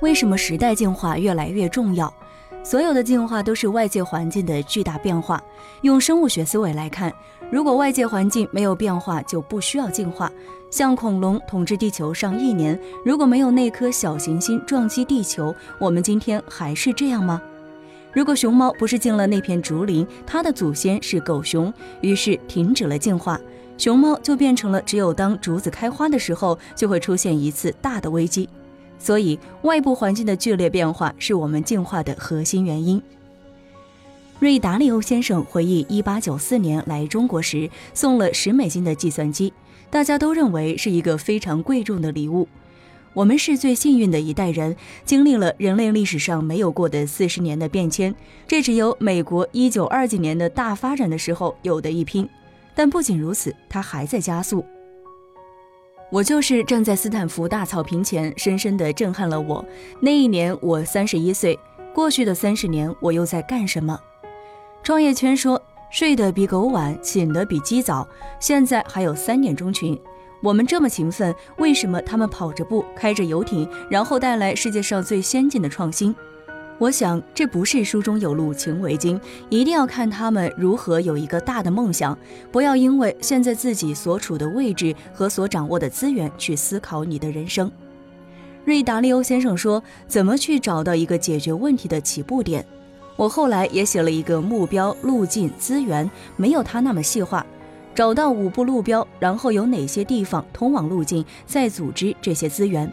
为什么时代进化越来越重要？所有的进化都是外界环境的巨大变化。用生物学思维来看，如果外界环境没有变化，就不需要进化。像恐龙统治地球上亿年，如果没有那颗小行星撞击地球，我们今天还是这样吗？如果熊猫不是进了那片竹林，它的祖先是狗熊，于是停止了进化，熊猫就变成了只有当竹子开花的时候，就会出现一次大的危机。所以，外部环境的剧烈变化是我们进化的核心原因。瑞达利欧先生回忆，1894年来中国时送了十美金的计算机，大家都认为是一个非常贵重的礼物。我们是最幸运的一代人，经历了人类历史上没有过的四十年的变迁，这只有美国1920几年的大发展的时候有的一拼。但不仅如此，它还在加速。我就是站在斯坦福大草坪前，深深地震撼了我。那一年我三十一岁，过去的三十年我又在干什么？创业圈说睡得比狗晚，醒得比鸡早。现在还有三点钟群，我们这么勤奋，为什么他们跑着步，开着游艇，然后带来世界上最先进的创新？我想，这不是书中有路勤为径，一定要看他们如何有一个大的梦想。不要因为现在自己所处的位置和所掌握的资源去思考你的人生。瑞达利欧先生说：“怎么去找到一个解决问题的起步点？”我后来也写了一个目标、路径、资源，没有他那么细化。找到五步路标，然后有哪些地方通往路径，再组织这些资源。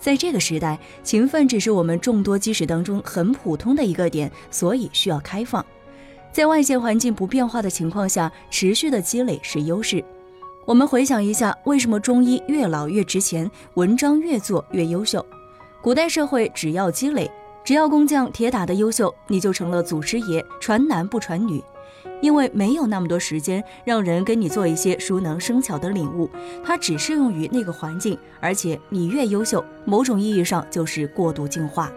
在这个时代，勤奋只是我们众多基石当中很普通的一个点，所以需要开放。在外界环境不变化的情况下，持续的积累是优势。我们回想一下，为什么中医越老越值钱，文章越做越优秀？古代社会只要积累，只要工匠铁打的优秀，你就成了祖师爷，传男不传女。因为没有那么多时间让人跟你做一些熟能生巧的领悟，它只适用于那个环境，而且你越优秀，某种意义上就是过度进化。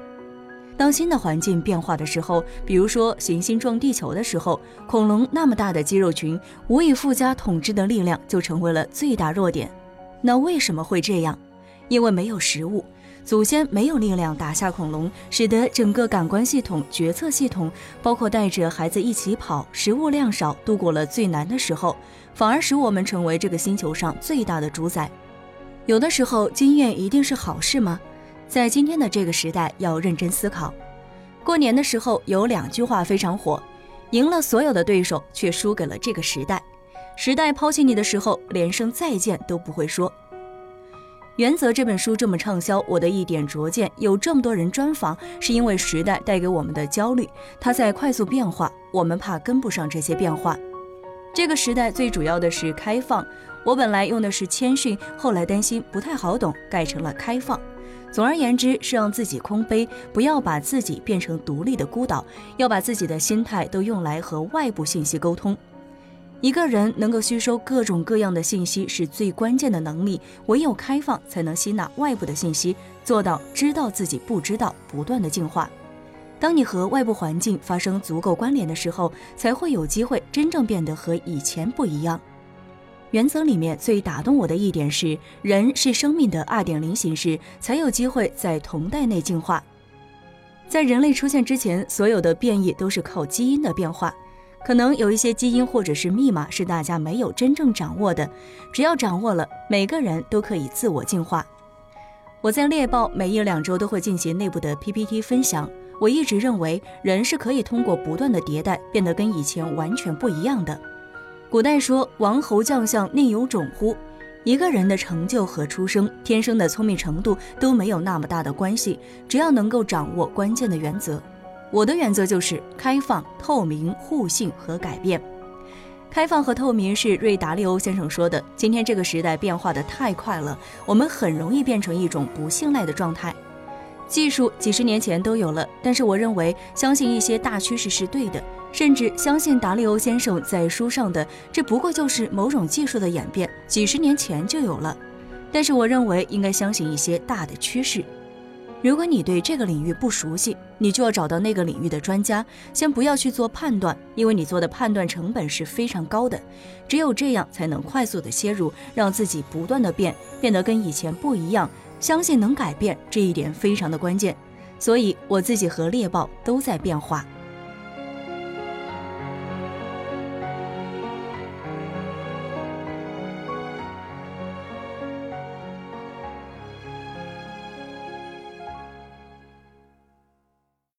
当新的环境变化的时候，比如说行星撞地球的时候，恐龙那么大的肌肉群，无以复加统治的力量就成为了最大弱点。那为什么会这样？因为没有食物。祖先没有力量打下恐龙，使得整个感官系统、决策系统，包括带着孩子一起跑、食物量少，度过了最难的时候，反而使我们成为这个星球上最大的主宰。有的时候，经验一定是好事吗？在今天的这个时代，要认真思考。过年的时候有两句话非常火：赢了所有的对手，却输给了这个时代。时代抛弃你的时候，连声再见都不会说。原则这本书这么畅销，我的一点拙见，有这么多人专访，是因为时代带给我们的焦虑，它在快速变化，我们怕跟不上这些变化。这个时代最主要的是开放，我本来用的是谦逊，后来担心不太好懂，改成了开放。总而言之，是让自己空杯，不要把自己变成独立的孤岛，要把自己的心态都用来和外部信息沟通。一个人能够吸收各种各样的信息是最关键的能力，唯有开放才能吸纳外部的信息，做到知道自己不知道，不断的进化。当你和外部环境发生足够关联的时候，才会有机会真正变得和以前不一样。原则里面最打动我的一点是，人是生命的二点零形式，才有机会在同代内进化。在人类出现之前，所有的变异都是靠基因的变化。可能有一些基因或者是密码是大家没有真正掌握的，只要掌握了，每个人都可以自我进化。我在猎豹每一两周都会进行内部的 PPT 分享。我一直认为人是可以通过不断的迭代变得跟以前完全不一样的。古代说王侯将相宁有种乎？一个人的成就和出生、天生的聪明程度都没有那么大的关系，只要能够掌握关键的原则。我的原则就是开放、透明、互信和改变。开放和透明是瑞达利欧先生说的。今天这个时代变化的太快了，我们很容易变成一种不信赖的状态。技术几十年前都有了，但是我认为相信一些大趋势是对的，甚至相信达利欧先生在书上的这不过就是某种技术的演变，几十年前就有了。但是我认为应该相信一些大的趋势。如果你对这个领域不熟悉，你就要找到那个领域的专家，先不要去做判断，因为你做的判断成本是非常高的。只有这样才能快速的切入，让自己不断的变，变得跟以前不一样。相信能改变这一点非常的关键。所以我自己和猎豹都在变化。